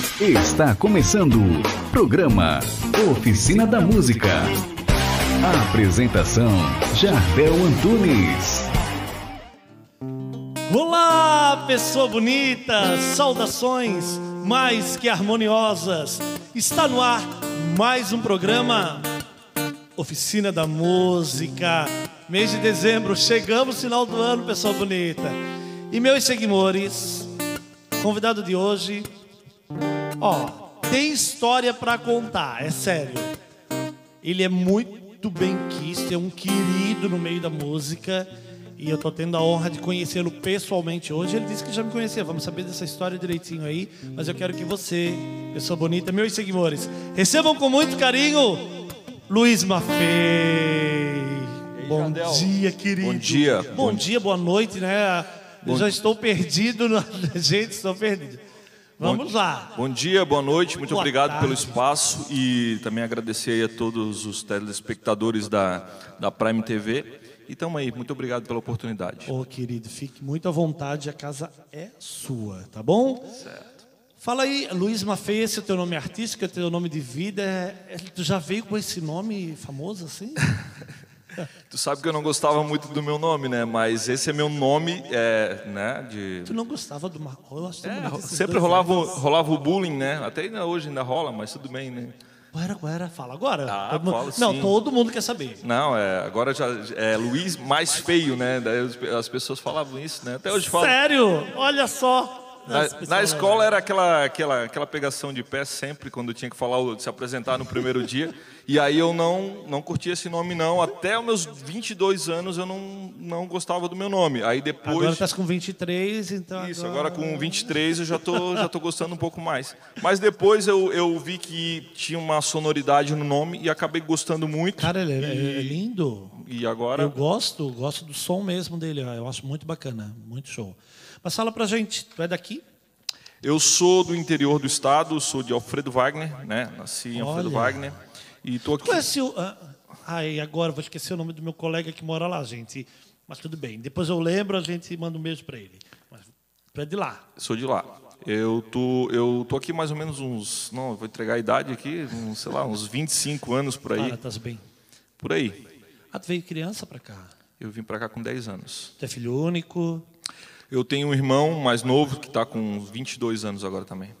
Está começando o programa Oficina da Música. A apresentação Jardel Antunes. Olá, pessoa bonita! Saudações mais que harmoniosas. Está no ar mais um programa Oficina da Música. Mês de dezembro, chegamos final do ano, pessoa bonita. E meus seguidores, convidado de hoje, ó, tem história para contar, é sério. Ele é muito bem quisto, é um querido no meio da música. E eu tô tendo a honra de conhecê-lo pessoalmente hoje. Ele disse que já me conhecia. Vamos saber dessa história direitinho aí. Mas eu quero que você, pessoa bonita, meus seguidores, recebam com muito carinho Luiz Maffei. Bom Jandel. dia, querido. Bom dia. Bom dia, boa noite, né? Eu já estou perdido. No... Gente, estou perdido. Vamos lá. Bom dia, boa noite, muito Boa obrigado tarde. pelo espaço e também agradecer aí a todos os telespectadores da, da Prime TV. E tamo aí, muito obrigado pela oportunidade. Ô, querido, fique muito à vontade, a casa é sua, tá bom? Certo. Fala aí, Luiz Maffei, esse é o teu nome artístico, é o teu nome de vida. é- é- Tu já veio com esse nome famoso assim? Tu sabe que eu não gostava muito do meu nome, né? Mas esse é meu nome, é, né? De... Tu não gostava do Marco? Eu acho tão É, sempre rolava, rolava o bullying, né? Até ainda hoje ainda rola, mas tudo bem, né? Qual era, qual era? Fala agora. Ah, Todo falo Não, sim. todo mundo quer saber. Não, é, agora já é Luiz mais feio, né? Daí as- as pessoas falavam isso, né? Até hoje falam. Sério? Olha só. Na, na escola era aquela, aquela, aquela pegação de pé sempre, quando tinha que falar, se apresentar no primeiro dia. E aí eu não, não curtia esse nome, não. Até os meus 22 anos eu não, não gostava do meu nome. Aí Agora depois. tá com 23, então. Isso, agora com 23 eu já tô, já tô gostando um pouco mais. Mas depois eu, eu vi que tinha uma sonoridade no nome e acabei gostando muito. Cara, ele é, é lindo. E agora. Eu gosto, gosto do som mesmo dele. Eu acho muito bacana, muito show. Mas fala pra gente, tu é daqui? Eu sou do interior do estado, sou de Alfredo Wagner, né? Nasci em Alfredo Olha. Wagner. E tô aqui. Conhece o. ah, Ai, agora vou esquecer o nome do meu colega que mora lá, gente. Mas tudo bem. Depois eu lembro, a gente manda um beijo pra ele. Mas tu é de lá. Sou de lá. Eu tô, eu tô aqui mais ou menos uns. Não, vou entregar a idade aqui, uns, sei lá, uns 25 anos por aí. Para, tá bem. Por aí. Ah, tu veio criança pra cá. Eu vim para cá com 10 anos. Tu é filho único. Eu tenho um irmão mais novo que está com uns 22 anos agora também.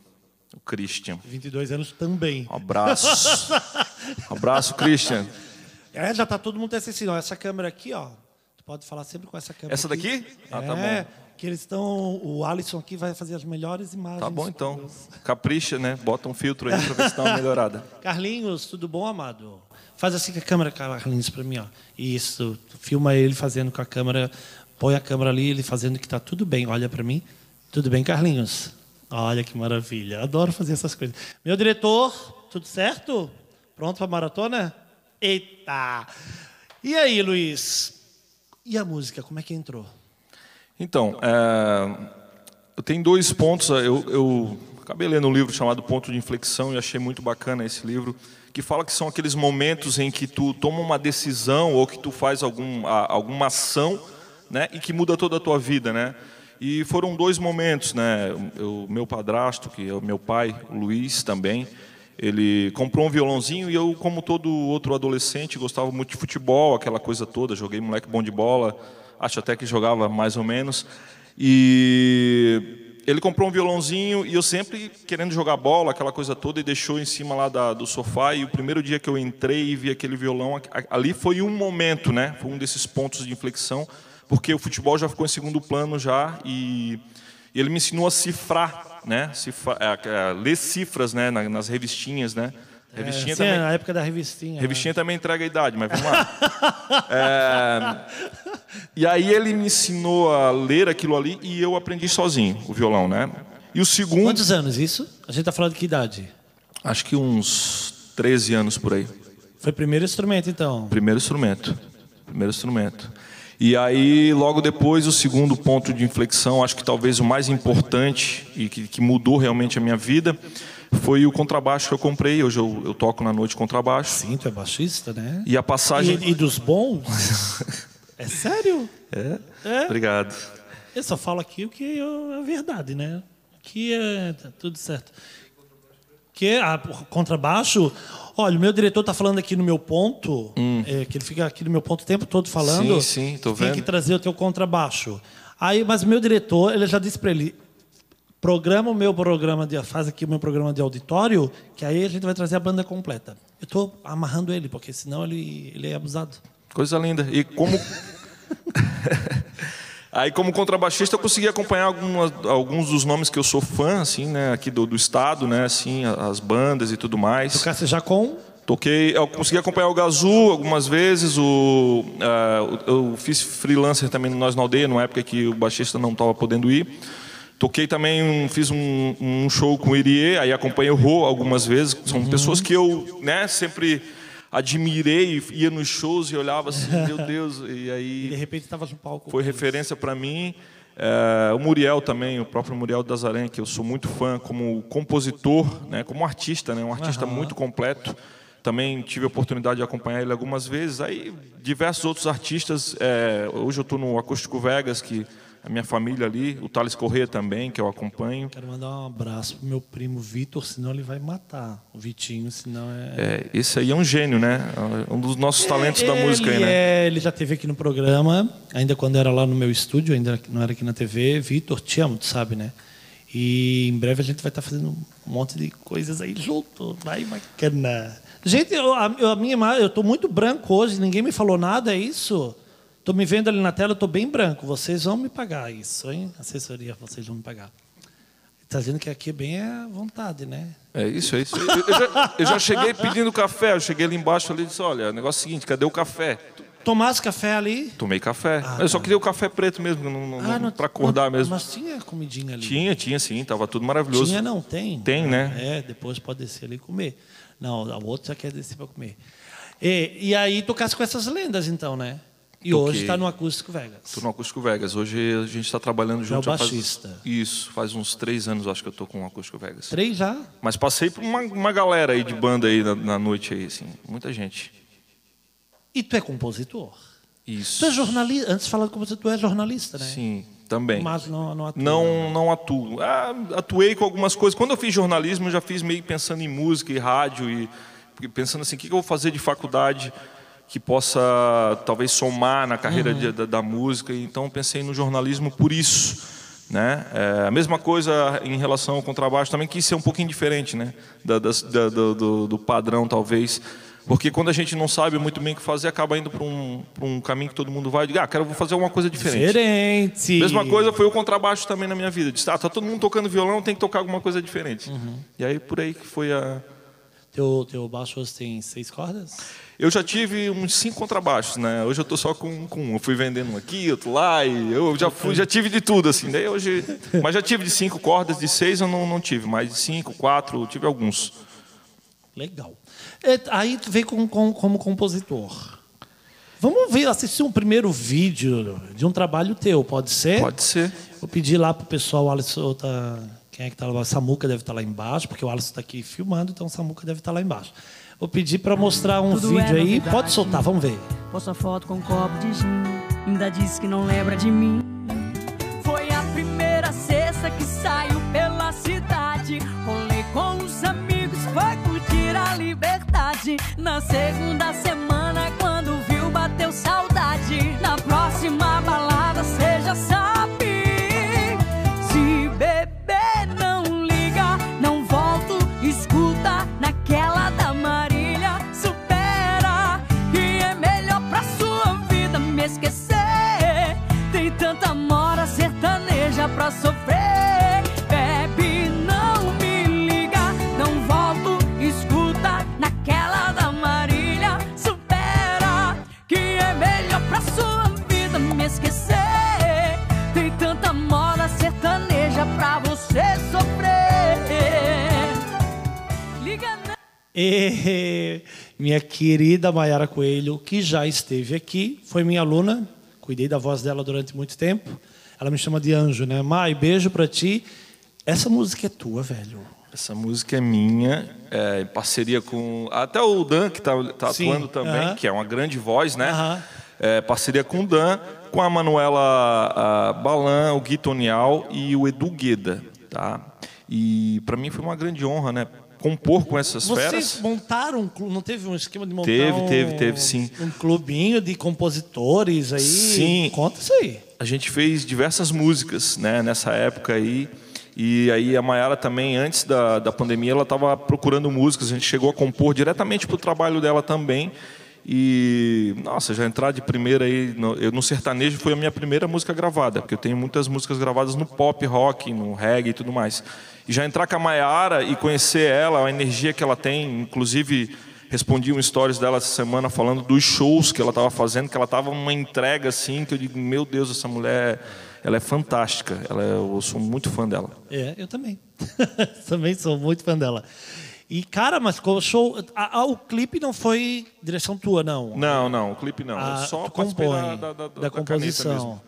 O Christian. 22 anos também. Um abraço. Um abraço, Christian. É, já tá todo mundo assistindo. Essa câmera aqui, ó. Tu pode falar sempre com essa câmera. Essa daqui? Ah, é, tá bom. que eles estão. O Alisson aqui vai fazer as melhores imagens. Tá bom então. Capricha, né? Bota um filtro aí para ver se dá uma melhorada. Carlinhos, tudo bom, amado? Faz assim com a câmera, Carlinhos, pra mim, ó. Isso. Filma ele fazendo com a câmera. Põe a câmera ali, ele fazendo que tá tudo bem. Olha pra mim. Tudo bem, Carlinhos? Olha que maravilha. Adoro fazer essas coisas. Meu diretor, tudo certo? Pronto pra maratona? Eita! E aí, Luiz? E a música, como é que entrou? Então, é, eu tenho dois pontos. Eu, eu acabei lendo um livro chamado Ponto de Inflexão e achei muito bacana esse livro, que fala que são aqueles momentos em que tu toma uma decisão ou que tu faz algum, alguma ação né, e que muda toda a tua vida. Né? E foram dois momentos. Né? O meu padrasto, que é o meu pai, o Luiz também, ele comprou um violãozinho e eu, como todo outro adolescente, gostava muito de futebol, aquela coisa toda. Joguei moleque bom de bola, acho até que jogava mais ou menos. E ele comprou um violãozinho e eu sempre querendo jogar bola, aquela coisa toda, e deixou em cima lá da- do sofá. E o primeiro dia que eu entrei e vi aquele violão, ali foi um momento, né? Foi um desses pontos de inflexão, porque o futebol já ficou em segundo plano já e e ele me ensinou a cifrar, né? Cifra, é, é, ler cifras, né? na- Nas revistinhas, né? Revistinha É, sim, também. na época da revistinha. né? Revistinha também entrega a idade, mas vamos lá. É, e aí ele me ensinou a ler aquilo ali e eu aprendi sozinho o violão, né? E o segundo, Quantos anos isso? A gente tá falando de que idade? acho que uns 13 anos por aí. Foi o primeiro instrumento, então. Primeiro instrumento. Primeiro instrumento. E aí, logo depois, o segundo ponto de inflexão, acho que talvez o mais importante e que, que mudou realmente a minha vida, foi o contrabaixo que eu comprei. Hoje eu, eu toco na noite contrabaixo. Sim, tu é baixista, né? E a passagem. E, e dos bons? é sério? É? É. Obrigado. Eu só falo aqui o que é verdade, né? Que é tá tudo certo. Porque a o contrabaixo, olha, o meu diretor está falando aqui no meu ponto, é, que ele fica aqui no meu ponto o tempo todo falando. Hum. Sim, sim, tô Tem vendo. que trazer o teu contrabaixo. Aí, mas o meu diretor, ele já disse para ele, programa o meu programa de faz aqui o meu programa de auditório, que aí a gente vai trazer a banda completa. Eu estou amarrando ele, porque senão ele ele é abusado. Coisa linda. E como. Aí, como contrabaixista, eu consegui acompanhar algumas, alguns dos nomes que eu sou fã, assim, né, aqui do, do estado, né, assim, as bandas e tudo mais. Tocasse já com Toquei, eu consegui acompanhar o Gazu algumas vezes, o, ah, eu fiz freelancer também no Nós na Aldeia, numa época que o baixista não estava podendo ir. Toquei também, um- fiz um, um show com o Irie, aí acompanhei o Rô algumas vezes. São pessoas que eu né, sempre admirei, ia nos shows e olhava assim, meu Deus, e aí e de repente estava no palco. foi referência para mim. É, o Muriel também, o próprio Muriel das Aranha, que eu sou muito fã como compositor, né, como artista, né, um artista muito completo. Também tive a oportunidade de acompanhar ele algumas vezes. Aí diversos outros artistas. é, hoje eu estou no Acústico Vegas, que a minha família ali. O Thales Corrêa também, que eu acompanho. Quero mandar um abraço pro meu primo Vitor, senão ele vai matar o Vitinho, senão é. É, esse aí é um gênio, né? Um dos nossos talentos da música aí, né? é- ele já teve aqui no programa, ainda quando era lá no meu estúdio, ainda não era aqui na TV. Vitor, te amo, tu sabe, né? E em breve a gente vai estar fazendo um monte de coisas aí junto. Vai bacana. Gente, eu, a, eu- a minha eu tô muito branco hoje, ninguém me falou nada, é isso? Tô me vendo ali na tela, tô bem branco. Vocês vão me pagar isso, hein? Assessoria, vocês vão me pagar. Tá dizendo que aqui é bem à vontade, né? É isso, é isso. Eu, já, eu já cheguei pedindo café. Eu cheguei ali embaixo ali e disse: Olha, o negócio é o seguinte, cadê o café? Tomasse café ali? Tomei café. eu só queria o café preto mesmo, Ah, para acordar não- mesmo. Mas tinha comidinha ali. Tinha, tinha sim, tava tudo maravilhoso. Tinha não, tem. Tem, né? É, depois pode descer ali e comer. Não, o outro já quer descer para comer. E, e aí tocasse com essas lendas, então, né? E Toquei. hoje está no Acústico Vegas. Tô no Acústico Vegas. Hoje a gente está trabalhando Já é o junto. baixista. Faz, isso, faz uns três anos acho que eu tô com o Acústico Vegas. Três já? Mas passei por uma, uma galera aí de banda aí na, na noite aí, assim. Muita gente. E tu é compositor? Isso. Tu é jornalista? Antes de falar de compositor, tu é jornalista, né? Sim, também. Mas não, não atua. Não, não atuo. Ah, atuei com algumas coisas. Quando eu fiz jornalismo, eu já fiz meio pensando em música e rádio e pensando assim, o que eu vou fazer de faculdade que possa talvez somar na carreira de- da, da música. Então pensei no jornalismo por isso, né? É, a mesma coisa em relação ao contrabaixo também quis ser um pouquinho diferente, né? Da, da- do, do- do padrão talvez. Porque quando a gente não sabe muito bem o que fazer, acaba indo para um, pra um caminho que todo mundo vai. Diga, ah, quero vou fazer alguma coisa diferente. Diferente. Mesma coisa foi o contrabaixo também na minha vida. Disse, ah, tá todo mundo tocando violão, tem que tocar alguma coisa diferente. E aí por aí que foi a. Teu, teu baixo hoje tem seis cordas? Eu já tive uns cinco contrabaixos, né? Hoje eu tô só com, com um. Eu fui vendendo um aqui, outro lá, e eu já fui, já tive de tudo, assim. Daí hoje. Mas já tive de cinco cordas, de seis eu não, não tive, mas de cinco, quatro, tive alguns. Legal. É, aí tu veio com, com- como compositor. Vamos ver, assistir um primeiro vídeo de um trabalho teu, pode ser? Pode ser. Vou pedir lá pro pessoal, o Alisson tá. Quem é que tá lá? Samuca deve estar lá embaixo, porque o Alisson está aqui filmando, então o Samuca deve estar lá embaixo. Vou pedir para mostrar um Tudo vídeo é aí. Pode soltar, vamos ver. Posta foto com um copo de gin. Ainda disse que não lembra de mim. Foi a primeira sexta que saiu pela cidade. Rolei com os amigos, foi curtir a liberdade. Na segunda semana, quando viu, bateu saudade sofrer. Bebe, não me liga, não volto, escuta naquela da Marília, supera que é melhor pra sua vida me esquecer. Tem tanta moda sertaneja pra você sofrer. Liga. E minha querida Mayara Coelho, que já esteve aqui, foi minha aluna, cuidei da voz dela durante muito tempo. Ela me chama de anjo, né? Mai, beijo pra ti. Essa música é tua, velho. Essa música é minha, é, em parceria com. Até o Dan, que está tá Sim, atuando também, aham. que é uma grande voz, né? Aham. É, parceria com o Dan, com a Manuela Balan, o Gui Tonial e o Edu Gueda. Tá? E para mim foi uma grande honra, né? Compor com essas Vocês feras. montaram um clube, não teve um esquema de montar Teve, teve, teve, sim. um clubinho de compositores aí? Sim. Conta isso aí. A gente fez diversas músicas, né? Nessa época aí. E aí a Mayara também, antes da, da pandemia, ela estava procurando músicas. A gente chegou a compor diretamente para o trabalho dela também. E, nossa, já entrar de primeira aí, no, eu no sertanejo foi a minha primeira música gravada, porque eu tenho muitas músicas gravadas no pop, rock, no reggae e tudo mais. E já entrar com a Mayara e conhecer ela, a energia que ela tem, inclusive respondi um stories dela essa semana falando dos shows que ela estava fazendo, que ela estava numa entrega assim, que eu digo, meu Deus, essa mulher, ela é fantástica, ela eu sou muito fã dela. É, eu também. também sou muito fã dela. E, cara, mas com o show. a- a- o clipe não foi direção tua, não. Não, não, o clipe não, Ah, eu só compõe da, da, da, da composição.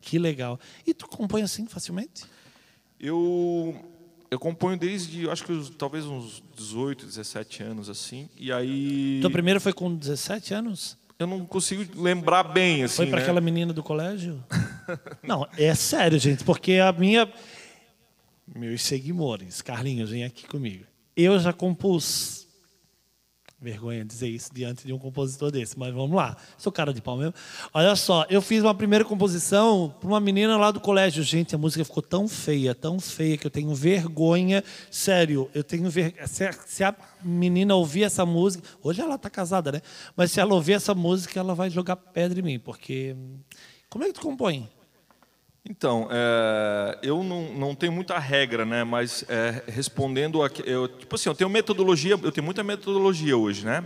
Que legal. E tu compõe assim facilmente? Eu eu componho desde, acho que os- talvez uns 18, 17 anos assim. E aí Tua primeira foi com 17 anos? eu não consigo lembrar bem assim, Foi para né? aquela menina do colégio? não, é sério, gente, porque a minha. Meus seguidores, Carlinhos, vem aqui comigo. Eu já compus. Vergonha dizer isso diante de um compositor desse, mas vamos lá. Sou cara de pau mesmo. Olha só, eu fiz uma primeira composição para uma menina lá do colégio. Gente, a música ficou tão feia, tão feia, que eu tenho vergonha. Sério, eu tenho vergonha. Se, a- menina ouvir essa música. Hoje ela está casada, né? Mas se ela ouvir essa música, ela vai jogar pedra em mim, porque. Como é que tu compõe? Então, é, eu não, não tenho muita regra, né? Mas é, respondendo a, eu, tipo assim, eu tenho metodologia, eu tenho muita metodologia hoje, né?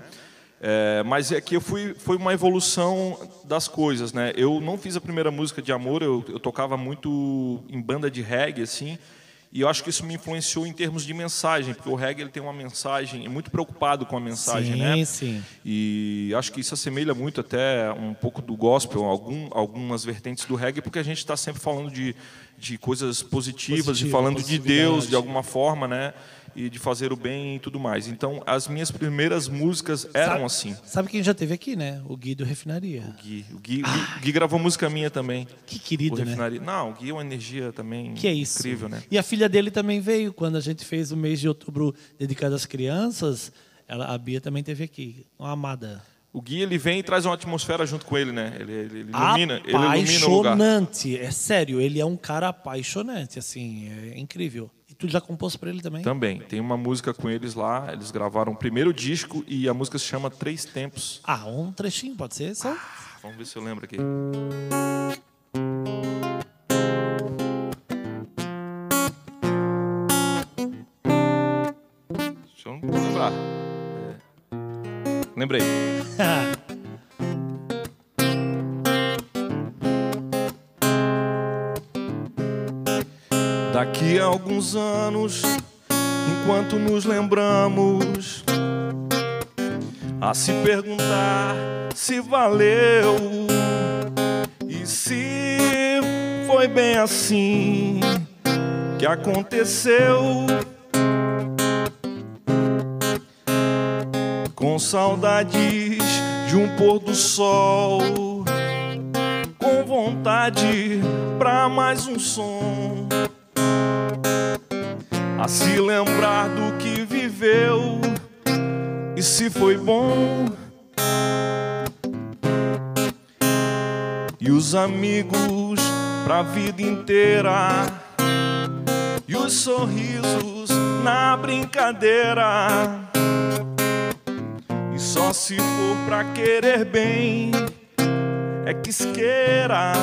É, mas é que eu fui, foi uma evolução das coisas, né? Eu não fiz a primeira música de amor, eu, eu tocava muito em banda de reggae, assim, e eu acho que isso me influenciou em termos de mensagem, porque o reggae ele tem uma mensagem, é muito preocupado com a mensagem, sim, né? sim. E acho que isso assemelha muito até um pouco do gospel, algum, algumas vertentes do reggae, porque a gente está sempre falando de, de coisas positivas, Positivo, de falando de. Deus de alguma forma, né? E de fazer o bem e tudo mais. Então, as minhas primeiras músicas eram Sabe- assim. Sabe quem já teve aqui, né? O Gui do Refinaria. Gui, o Gui, o Gui, o Gui gravou música minha também. Que querido, né? Refinaria. Não, o Gui é uma energia também Que é isso. incrível, né? E a filha dele também veio quando a gente fez o mês de outubro dedicado às crianças. Ela, a Bia também teve aqui, uma amada. O Gui ele vem e traz uma atmosfera junto com ele, né? Ele, ele, ele ilumina, ele ilumina o lugar. apaixonante, é sério, ele é um cara apaixonante, assim, é incrível. Tu já compôs para ele também? Também. Tem uma música com eles lá. Eles gravaram o primeiro disco e a música se chama Três Tempos. Ah, um trechinho, pode ser? Só? Vamos ver se eu lembro aqui. Deixa eu lembrar. É. Lembrei. Daqui a alguns anos, enquanto nos lembramos, a se perguntar se valeu e se foi bem assim que aconteceu. Com saudades de um pôr do sol, com vontade pra mais um som. A se lembrar do que viveu e se foi bom. E os amigos pra vida inteira. E os sorrisos na brincadeira. E só se for pra querer bem é que esqueira.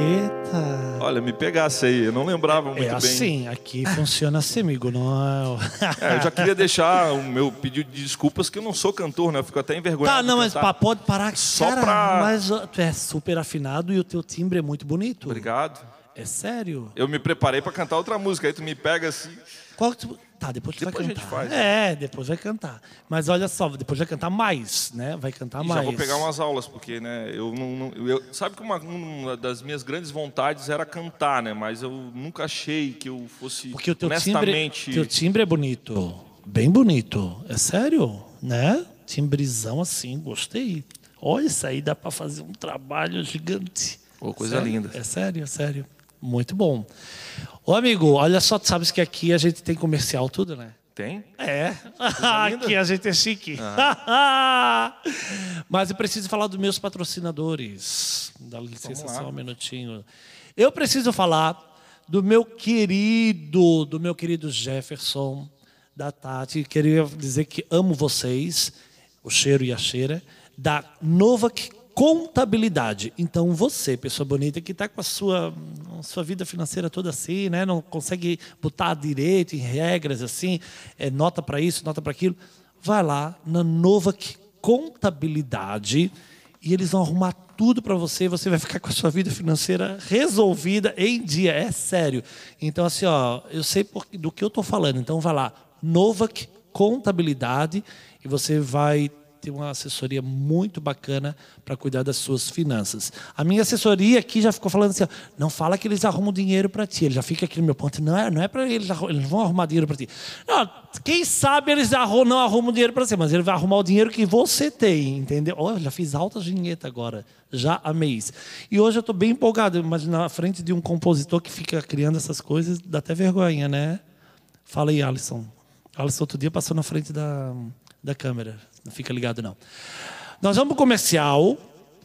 Eita. Olha, me pegasse aí, eu não lembrava muito É bem. assim, aqui funciona assim, amigo. Não é... É, eu já queria deixar o meu pedido de desculpas, que eu não sou cantor, né? Eu fico até envergonhado. Tá, não, mas pá, pode parar. Só cara, pra- Mas tu é super afinado e o teu timbre é muito bonito. Obrigado. É sério? Eu me preparei pra cantar outra música, aí tu me pega assim. Qual que tu... Depois tu Depois a vai gente cantar. faz. É, depois vai cantar. Mas olha só, depois vai cantar mais, né? Vai cantar E mais. já vou pegar umas aulas, porque, né, eu não. não- eu- sabe que uma, uma das minhas grandes vontades era cantar, né? Mas eu nunca achei que eu fosse Porque o teu timbre, honestamente. teu timbre é bonito. Bem bonito. É sério, né? Timbrezão assim, gostei. Olha, isso aí dá pra fazer um trabalho gigante. Pô, coisa Sério? linda. É sério, é sério. Muito bom. Ô, amigo, olha só, tu sabes que aqui a gente tem comercial tudo, né? Tem? É. aqui a gente é chique. Mas eu preciso falar dos meus patrocinadores. Dá licença só um minutinho. Eu preciso falar do meu querido, do meu querido Jefferson, da Tati. Queria dizer que amo vocês, o cheiro e a cheira, da Novak Contabilidade. Então, você, pessoa bonita, que está com a sua, sua vida financeira toda assim, né? não consegue botar direito em regras assim, é, nota para isso, nota para aquilo, vai lá na Novak Contabilidade e eles vão arrumar tudo para você, você vai ficar com a sua vida financeira resolvida em dia, é sério. Então assim, ó, eu sei por- do que eu estou falando, então vai lá, Novak Contabilidade e você vai ter uma assessoria muito bacana para cuidar das suas finanças. A minha assessoria aqui já ficou falando assim, não fala que eles arrumam dinheiro para ti, ele já fica aqui no meu ponto, não é, não é para eles, eles vão arrumar dinheiro para ti. Não, quem sabe eles arru- não arrumam dinheiro para você, mas ele vai arrumar o dinheiro que você tem, entendeu? Olha, já fiz alta vinheta agora, já amei isso. E hoje eu estou bem empolgado, mas na frente de um compositor que fica criando essas coisas, dá até vergonha, né? Fala aí, Alisson. Alisson outro dia passou na frente da, da câmera. Não fica ligado, não. Nós vamos para o comercial.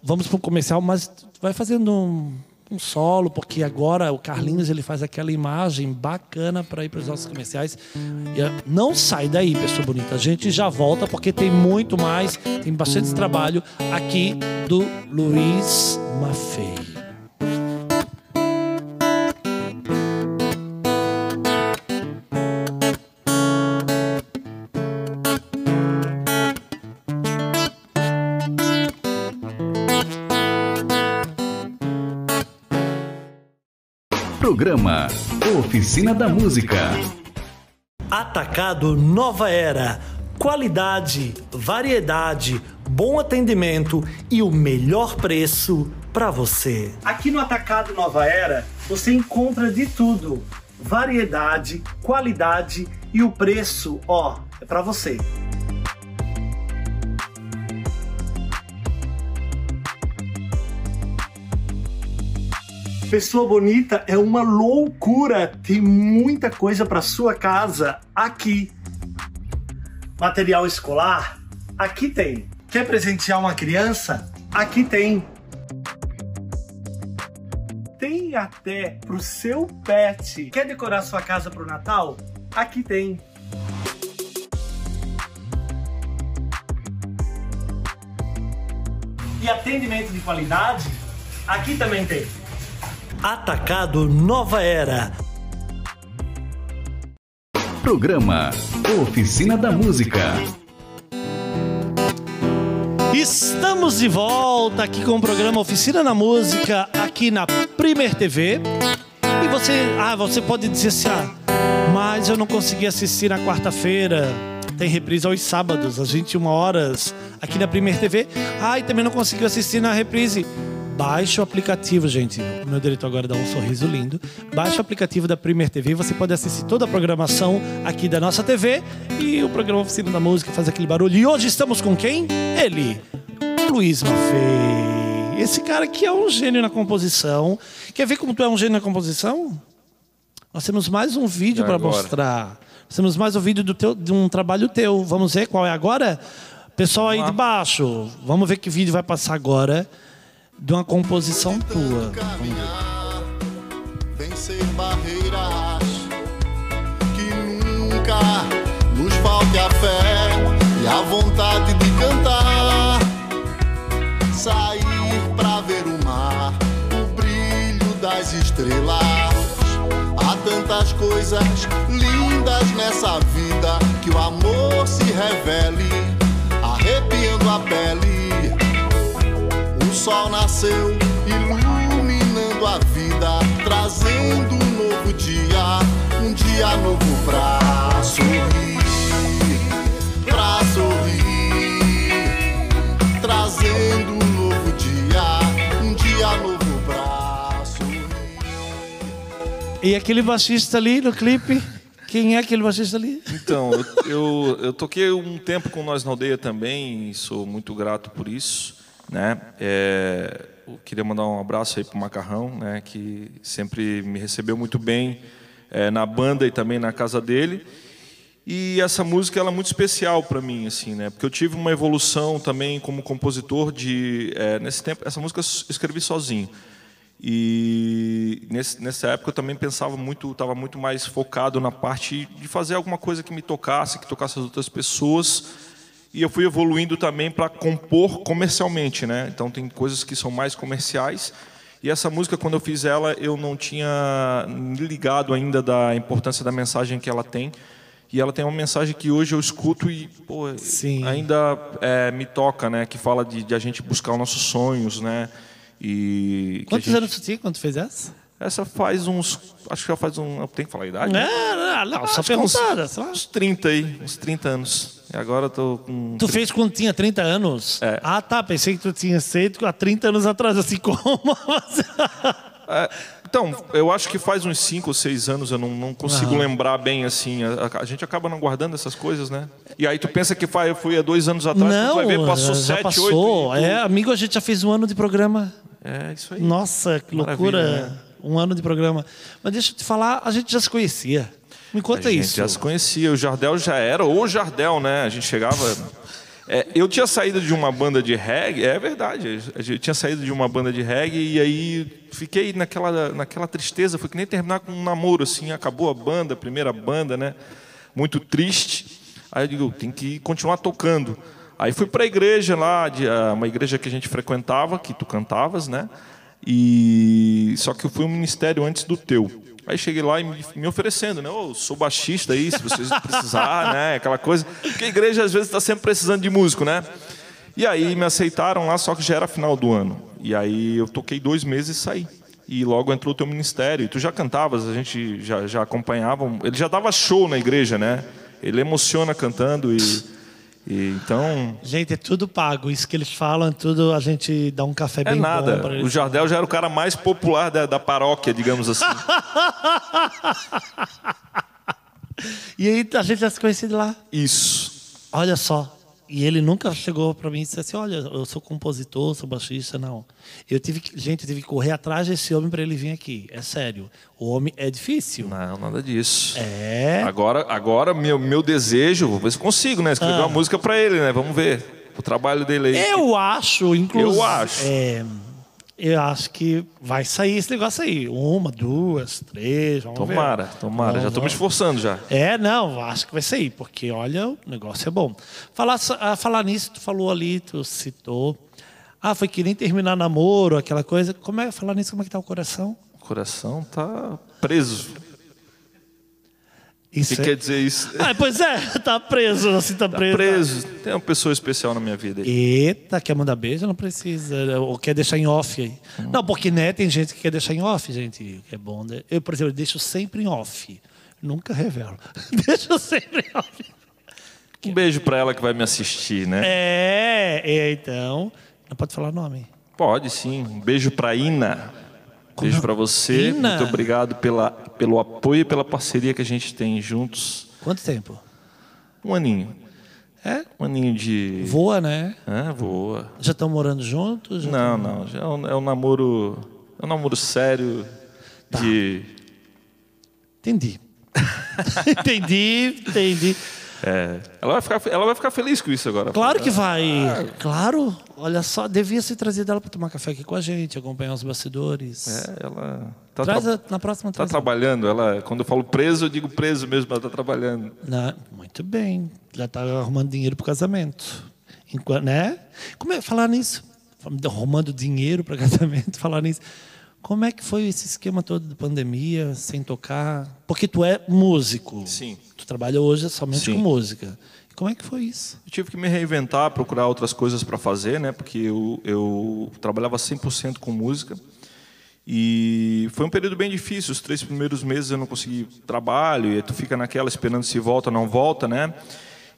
Vamos para o comercial, mas vai fazendo um, um solo, porque agora o Carlinhos ele faz aquela imagem bacana para ir para os nossos comerciais. E, ah, não sai daí, pessoa bonita. A gente já volta, porque tem muito mais, tem bastante trabalho aqui do Luiz Maffei. Oficina da Música. Atacado Nova Era. Qualidade, variedade, bom atendimento e o melhor preço para você. Aqui no Atacado Nova Era, você encontra de tudo: variedade, qualidade e o preço, ó, é para você. Pessoa bonita é uma loucura. Tem muita coisa para sua casa aqui. Material escolar? Aqui tem. Quer presentear uma criança? Aqui tem. Tem até pro seu pet. Quer decorar sua casa pro Natal? Aqui tem. E atendimento de qualidade? Aqui também tem. Atacado Nova Era. Programa Oficina da Música. Estamos de volta aqui com o programa Oficina da Música aqui na Primer TV. E você, ah, você pode dizer assim, ah, mas eu não consegui assistir na quarta-feira. Tem reprise aos sábados, às 21 horas, aqui na Primer TV. Ah, e também não conseguiu assistir na reprise. Baixe o aplicativo, gente. O meu diretor agora dá um sorriso lindo. Baixe o aplicativo da Primer TV você pode assistir toda a programação aqui da nossa TV. E o programa Oficina da Música faz aquele barulho. E hoje estamos com quem? Ele, Luiz Maffei. Esse cara aqui é um gênio na composição. Quer ver como tu é um gênio na composição? Nós temos mais um vídeo para mostrar. Nós temos mais um vídeo do teu, de um trabalho teu. Vamos ver qual é agora? Pessoal aí de baixo, vamos ver que vídeo vai passar agora de uma composição tua. Vamos ver. vencer barreiras, que nunca nos falte a fé e a vontade de cantar, sair pra ver o mar, o brilho das estrelas. Há tantas coisas lindas nessa vida que o amor se revele, arrepiando a pele. O sol nasceu iluminando a vida, trazendo um novo dia, um dia novo pra sorrir, pra sorrir, trazendo um novo dia, um dia novo pra sorrir. E aquele baixista ali no clipe? Quem é aquele baixista ali? Então, eu, eu, eu toquei um tempo com Nós na Aldeia também, e sou muito grato por isso. Né? É, queria mandar um abraço aí para o Macarrão, né, que sempre me recebeu muito bem é, na banda e também na casa dele. E essa música ela é muito especial para mim, assim, né? Porque eu tive uma evolução também como compositor de é, nesse tempo. Essa música eu escrevi sozinho. E nesse, nessa época eu também pensava muito, estava muito mais focado na parte de fazer alguma coisa que me tocasse, que tocasse as outras pessoas. E eu fui evoluindo também para compor comercialmente, né? Então tem coisas que são mais comerciais. E essa música, quando eu fiz ela, eu não tinha ligado ainda da importância da mensagem que ela tem. E ela tem uma mensagem que hoje eu escuto e pô, ainda é, me toca, né? Que fala de, de, a gente buscar os nossos sonhos, né? E Quantos gente... anos tu tinha quando fez essa? Essa faz uns. Acho que já faz um. Tem que falar a idade? É, não, não, só perguntada. Uns, uns 30 aí, uns 30 anos. E agora eu tô com. Tu 30... fez quando tinha 30 anos? É. Ah, tá. Pensei que tu tinha feito há 30 anos atrás, assim como. é, então, eu acho que faz uns 5 ou 6 anos, eu não, não consigo lembrar bem assim. A, a, gente acaba não guardando essas coisas, né? E aí tu pensa que foi, foi há dois anos atrás, não, tu vai ver, passou já 7, passou. 8. É, amigo, a gente já fez um ano de programa. É, isso aí. Nossa, que loucura. Né? Um ano de programa. Mas deixa eu te falar, a gente já se conhecia. Me conta a isso. Gente já se conhecia. O Jardel já era o Jardel, né? A gente chegava. É, eu tinha saído de uma banda de reggae, é verdade, eu tinha saído de uma banda de reggae e aí fiquei naquela, naquela tristeza, foi que nem terminar com um namoro, assim, acabou a banda, a primeira banda, né? Muito triste. Aí eu digo, tem que continuar tocando. Aí fui para a igreja lá, de, ah, uma igreja que a gente frequentava, que tu cantavas, né? E só que eu fui um ministério antes do teu. Aí cheguei lá e me, oferecendo, né? Oh, sou baixista aí, se vocês precisar, né? Aquela coisa. Porque a igreja às vezes está sempre precisando de músico, né? E aí me aceitaram lá, só que já era final do ano. E aí eu toquei dois meses e saí. E logo entrou o teu ministério. E tu já cantavas, a gente já, já acompanhava. Ele já dava show na igreja, né? Ele emociona cantando e e, então. Gente, é tudo pago. Isso que eles falam, tudo a gente dá um café é bem nada. bom. O Jardel já era o cara mais popular da, da paróquia, digamos assim. e aí a gente já se conhecia de lá. Isso. Olha só. E ele nunca chegou para mim e disse assim: Olha, eu sou compositor, sou baixista. Não. Eu tive que, gente, eu tive que correr atrás desse homem para ele vir aqui. É sério. O homem é difícil. Não, nada disso. É. Agora, agora meu, meu desejo, vou ver se consigo, né? Escrever ah. uma música para ele, né? Vamos ver. O trabalho dele aí. Eu acho, inclusive. Eu acho. É, eu acho que vai sair esse negócio aí. Uma, duas, três, vamos tomara, ver. Tomara, tomara. Já estou me esforçando já. É, não, acho que vai sair, porque olha, o negócio é bom. Falar, ah, falar nisso, tu falou ali, tu citou. Ah, foi que nem terminar namoro, aquela coisa. Como é falar nisso, como é que tá o coração? O coração tá preso. Isso o que é... quer dizer isso? Ah, pois é, tá preso, assim, tá, tá preso. preso. Tem uma pessoa especial na minha vida. Aí. Eita, quer mandar beijo? Não precisa. Ou quer deixar em off aí. Hum. Não, porque né, tem gente que quer deixar em off, gente. É bom. Né? Eu, por exemplo, deixo sempre em off. Nunca revelo. deixo sempre em off. Um beijo para ela que vai me assistir, né? É, é, então. Não pode falar nome. Pode sim. Um beijo para Ina. Beijo para você. Ina. Muito obrigado pela, pelo apoio e pela parceria que a gente tem juntos. Quanto tempo? Um aninho. É? Um aninho de. Voa, né? É, voa. Já estão morando juntos? não, tão... não. Já é um, é um, namoro. É um namoro sério tá. de. Entendi. entendi, entendi. É, ela, vai ficar, ela vai ficar feliz com isso agora. Claro que vai. Ah, claro. Olha só, devia ser trazido ela para tomar café aqui com a gente, acompanhar os bastidores. É, ela. Tá Traz a, na próxima Está trabalhando. Ela, quando eu falo preso, eu digo preso mesmo, ela está trabalhando. Na, muito bem. Já está arrumando dinheiro para o casamento. Enquanto, né? Como é falar nisso? Arrumando dinheiro para casamento, falar nisso. Como é que foi esse esquema todo de pandemia, sem tocar? Porque tu é músico. Sim. Tu trabalha hoje somente Sim. com música. Como é que foi isso? Eu tive que me reinventar, procurar outras coisas para fazer, né? Porque eu, eu trabalhava 100% com música. E foi um período bem difícil. Os três primeiros meses eu não consegui trabalho, e tu fica naquela esperando se volta ou não volta, né?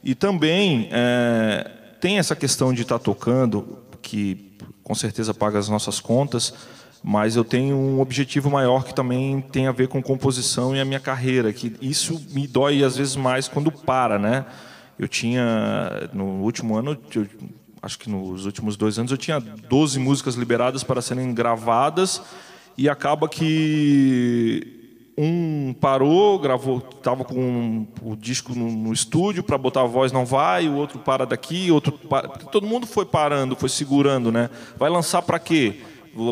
E também é, tem essa questão de estar tá tocando, que com certeza paga as nossas contas, mas eu tenho um objetivo maior que também tem a ver com composição e a minha carreira, que isso me dói às vezes mais quando para, né? Eu tinha no último ano eu acho que nos últimos dois anos, eu tinha 12 músicas liberadas para serem gravadas e acaba que um parou, gravou, estava com o disco no, no estúdio para botar a voz, não vai, o outro para daqui, outro para, todo mundo foi parando, foi segurando, né? Vai lançar para quê?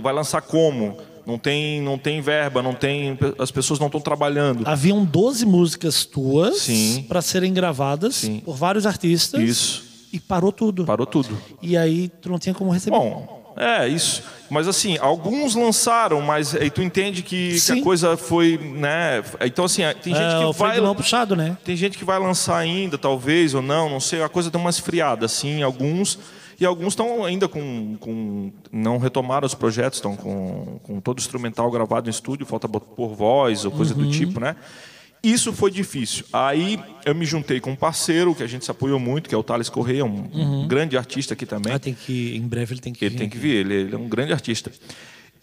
Vai lançar como? Não tem, não tem verba, não tem, as pessoas não estão trabalhando. Haviam 12 músicas tuas para serem gravadas Sim. por vários artistas. Isso. E parou tudo. Parou tudo. E aí tu não tinha como receber. Bom, é isso. Mas assim, alguns lançaram, mas aí tu entende que, que a coisa foi, né? Então assim, tem gente é, que vai mão puxado, né? Tem gente que vai lançar ainda, talvez ou não, não sei. A coisa deu uma esfriada, assim, alguns. E alguns estão ainda com, com. Não retomaram os projetos, estão com, com todo o instrumental gravado em estúdio, falta pôr voz ou coisa Uhum. do tipo, né? Isso foi difícil. Aí eu me juntei com um parceiro que a gente se apoiou muito, que é o Thales Correia, um grande artista aqui também. Ah, tem que. Em breve ele tem que Ele vir tem que vir, ele, ele é um grande artista.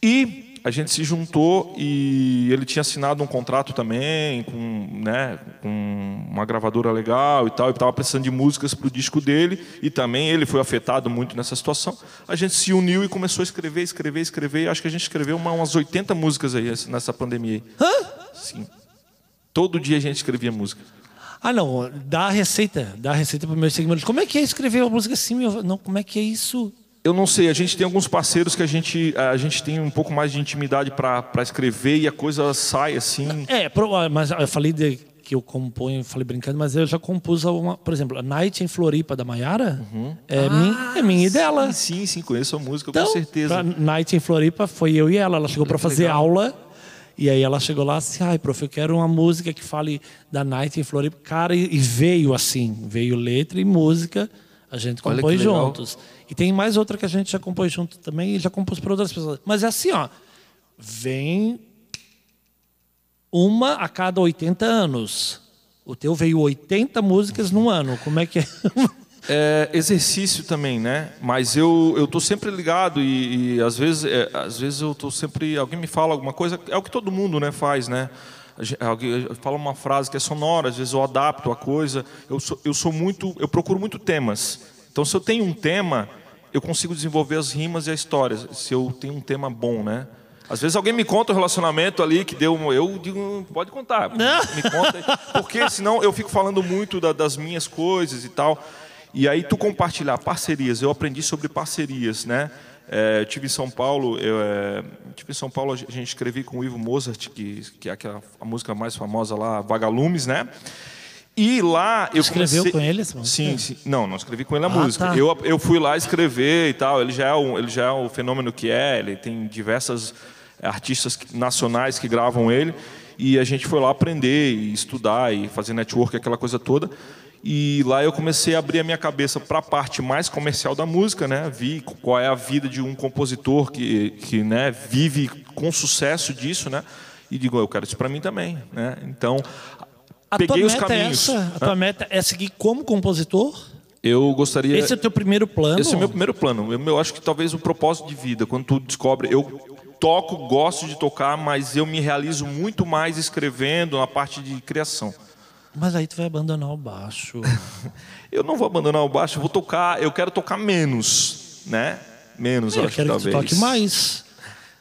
E a gente se juntou e ele tinha assinado um contrato também com, né, com uma gravadora legal e tal, e estava precisando de músicas para o disco dele, e também ele foi afetado muito nessa situação. A gente se uniu e começou a escrever, escrever, escrever, e acho que a gente escreveu uma- umas 80 músicas aí nessa pandemia. aí. Hã? Sim. Todo dia a gente escrevia música. Ah, não. Dá a receita. Dá a receita para meus seguidores. Como é que é escrever uma música assim? Meu? Não, como é que é isso? Eu não sei, a gente tem alguns parceiros que a gente, a gente tem um pouco mais de intimidade para escrever e a coisa sai assim. É, ah, mas eu falei de, que eu componho, falei brincando, mas eu já compus uma, por exemplo, a Night em Floripa da Maiara é, minha, é minha e dela. Sim, sim, conheço a música Então, com certeza. Night em Floripa foi eu e ela. Ela chegou para fazer legal. aula. E aí ela chegou lá assim, ai, prof, eu quero uma música que fale da Night em Floripa. Cara, e, e veio assim, veio letra e música, a gente compôs que legal. E tem mais outra que a gente já compôs junto também e já compôs para outras pessoas. Mas é assim, ó, vem uma a cada 80 anos. O teu veio 80 músicas num ano. Como é que é? É, exercício também, né? Mas eu eu tô sempre ligado e, e às vezes é, às vezes eu tô sempre alguém me fala alguma coisa é o que todo mundo né faz, né? Alguém fala uma frase que é sonora, às vezes eu adapto a coisa. Eu sou, eu sou muito, eu procuro muito temas. Então, se eu tenho um tema, eu consigo desenvolver as rimas e a história. Se eu tenho um tema bom, né? Às vezes alguém me conta um relacionamento ali que deu, eu digo, pode contar, me conta, porque senão eu fico falando muito da- das minhas coisas e tal. E aí tu compartilhar parcerias, eu aprendi sobre parcerias, né? É, tive em São Paulo, eu é, tive em São Paulo, a gente escrevi com o Ivo Mozart, que, que é aquela, a música mais famosa lá, Vagalumes, né? E lá eu Escreveu comecei... com ele música? Sim, sim. Não, não escrevi com ele a Ah, música. tá. Eu, eu fui lá escrever e tal. Ele já é o, ele já é o fenômeno que é. Ele tem diversas artistas que- nacionais que gravam ele. E a gente foi lá aprender e estudar e fazer network, aquela coisa toda. E lá eu comecei a abrir a minha cabeça para a parte mais comercial da música, né? Vi qual é a vida de um compositor que, que né, vive com sucesso disso, né? E digo, eu quero isso para mim também, né? Então, A peguei os meta caminhos. é essa? A tua meta é seguir como compositor? Eu gostaria. Esse é o teu primeiro plano? Esse é o meu primeiro plano. Eu, eu acho que talvez o propósito de vida, quando tu descobre, eu toco, gosto de tocar, mas eu me realizo muito mais escrevendo na parte de criação. Mas aí tu vai abandonar o baixo. Eu não vou abandonar o baixo, eu vou tocar, eu quero tocar menos, né? Menos, eu eu acho quero que tu talvez. toque mais.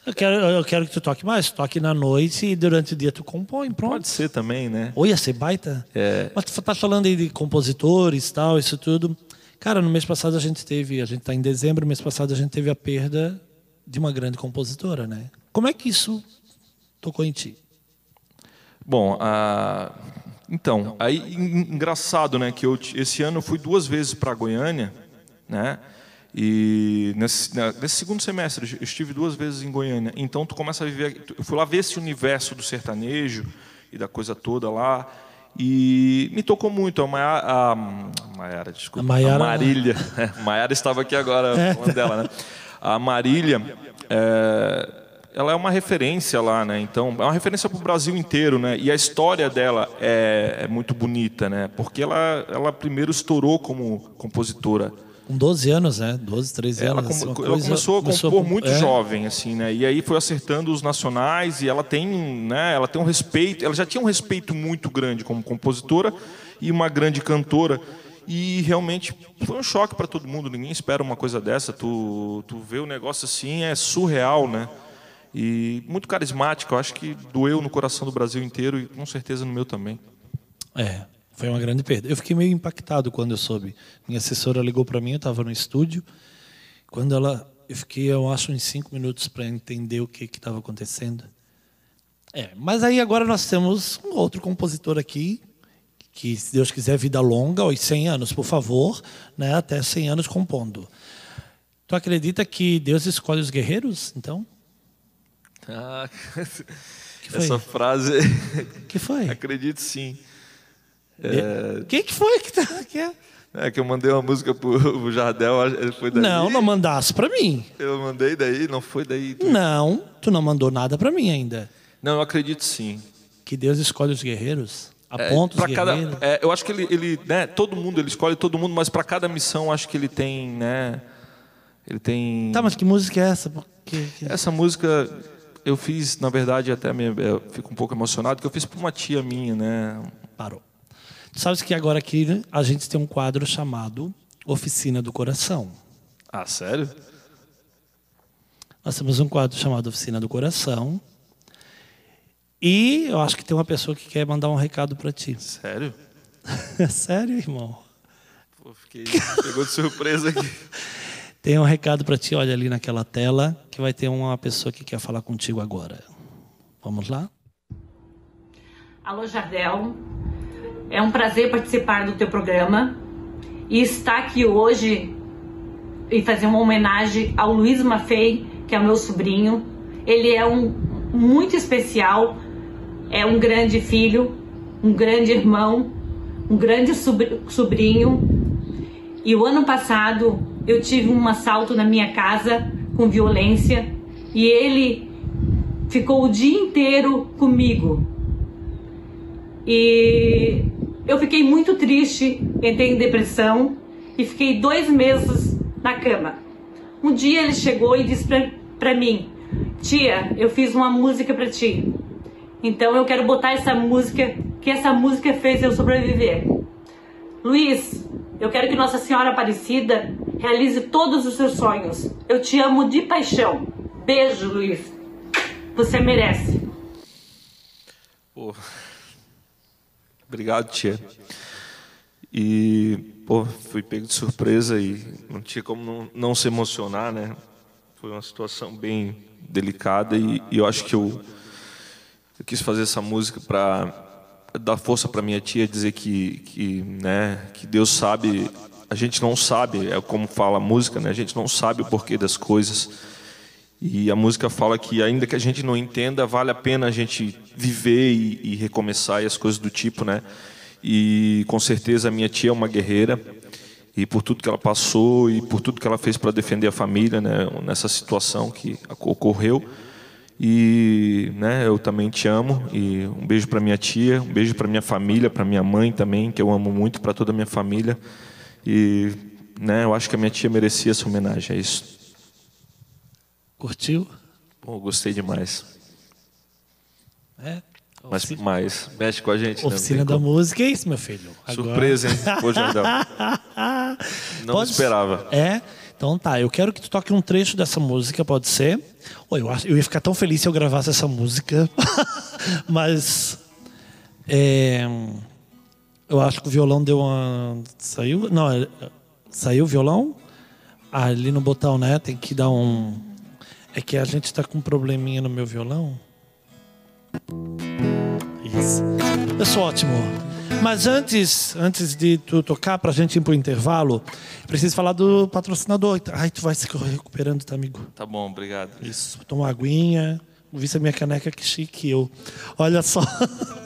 Eu quero, eu quero que tu toque mais. Toque na noite e durante o dia tu compõe, pronto. Pode ser também, né? Ou ia ser baita. É. Mas tu tá falando aí de compositores tal, isso tudo. Cara, no mês passado a gente teve, a gente tá em dezembro, mês passado a gente teve a perda de uma grande compositora, né? Como é que isso tocou em ti? Bom, a... então, aí en- engraçado, né, que eu esse ano eu fui duas vezes para Goiânia, né? E nesse, nesse segundo semestre estive duas vezes em Goiânia. Então tu começa a viver, eu fui lá ver esse universo do sertanejo e da coisa toda lá. E me tocou muito. A Maiara, a Maiara desculpa. A Maiara- Marília. A Maiara estava aqui agora É. falando dela, né? A Marília, é, ela é uma referência lá, né? Então, é uma referência para o Brasil inteiro, né? E a história dela é, é muito bonita, né? Porque ela, ela primeiro estourou como compositora. Com 12 anos, né? 12, 13 Ela, anos. ela coisa- começou a compor com- muito é. jovem, assim, né? E aí foi acertando os nacionais e ela tem, né? Ela tem um respeito, ela já tinha um respeito muito grande como compositora e uma grande cantora. E realmente foi um choque para todo mundo. Ninguém espera uma coisa dessa. Tu, tu vê o negócio assim, é surreal, né? E muito carismático. Eu acho que doeu no coração do Brasil inteiro e com certeza no meu também. É, foi uma grande perda. Eu fiquei meio impactado quando eu soube. Minha assessora ligou para mim, eu estava no estúdio. Quando ela, eu fiquei, eu acho, uns cinco minutos para entender o que estava acontecendo. É, mas aí agora nós temos um outro compositor aqui, que, se Deus quiser, vida longa, aos 100 anos, por favor, né, até 100 anos compondo. Tu acredita que Deus escolhe os guerreiros, então? Ah, essa frase, que foi? acredito sim. O que, que foi que, tá, que é? É que eu mandei uma música pro, Jardel, ele foi daí. Não, não mandasse para mim. Eu mandei daí, não foi daí. Tu- Não, tu não mandou nada para mim ainda. Não, eu acredito sim. Que Deus escolhe os guerreiros, É, aponta os pra cada, guerreiros. é, eu acho que ele, ele né, todo mundo, ele escolhe todo mundo, mas para cada missão, acho que ele tem, né, ele tem. Tá, mas que música é essa? Porque, que- Essa música eu fiz, na verdade, até me, eu fico um pouco emocionado, que eu fiz para uma tia minha, né? Parou. Tu sabes que agora aqui né, a gente tem um quadro chamado Oficina do Coração. Ah, sério? Nós temos um quadro chamado Oficina do Coração. E eu acho que tem uma pessoa que quer mandar um recado para ti. Sério? Sério, irmão? Pô, fiquei pegou de surpresa aqui. Tem um recado para ti, olha ali naquela tela, que vai ter uma pessoa que quer falar contigo agora. Vamos lá? Alô, Jardel. É um prazer participar do teu programa e estar aqui hoje e fazer uma homenagem ao Luiz Maffei, que é o meu sobrinho. Ele é um muito especial, é um grande filho, um grande irmão, um grande sobr- sobrinho. E o ano passado eu tive um assalto na minha casa com violência e ele ficou o dia inteiro comigo. E eu fiquei muito triste, entrei em depressão e fiquei dois meses na cama. Um dia ele chegou e disse pra, pra mim: Tia, eu fiz uma música pra ti. Então eu quero botar essa música, que essa música fez eu sobreviver. Luiz, eu quero que Nossa Senhora Aparecida realize todos os seus sonhos. Eu te amo de paixão. Beijo, Luiz. Você merece. Pô. Obrigado, tia. E, pô, fui pego de surpresa e não tinha como não, não se emocionar, né? Foi uma situação bem delicada e, e eu acho que eu, eu quis fazer essa música para dar força para minha tia, dizer que, que, né, que Deus sabe, a gente não sabe, é como fala a música, né? A gente não sabe o porquê das coisas. E a música fala que ainda que a gente não entenda, vale a pena a gente viver e, e recomeçar e as coisas do tipo, né? E com certeza a minha tia é uma guerreira e por tudo que ela passou e por tudo que ela fez para defender a família, né? Nessa situação que ocorreu. E, né? Eu também te amo e um beijo para minha tia, um beijo para minha família, para minha mãe também, que eu amo muito, para toda a minha família. E, né? Eu acho que a minha tia merecia essa homenagem, é isso. Curtiu? Pô, gostei demais. É. Mas, mas mexe com a gente, né? Oficina tem da como. música, é isso, meu filho. Agora- Surpresa, hein? Pô, Jardel. Não Pode- esperava. É? Então tá, eu quero que tu toque um trecho dessa música, pode ser? Oi, eu, acho, eu ia ficar tão feliz se eu gravasse essa música. Mas. é, eu acho que o violão deu uma. Saiu? Não, é- saiu o violão? Ah, ali no botão, né? Tem que dar um. É que a gente tá com um probleminha no meu violão. Isso. Eu sou ótimo. Mas antes, antes de tu tocar, pra gente ir pro intervalo, preciso falar do patrocinador. Ai, tu vai se recuperando, tá, amigo? Tá bom, obrigado. Isso. Toma uma aguinha. Vista a minha caneca, que chique eu. Olha só.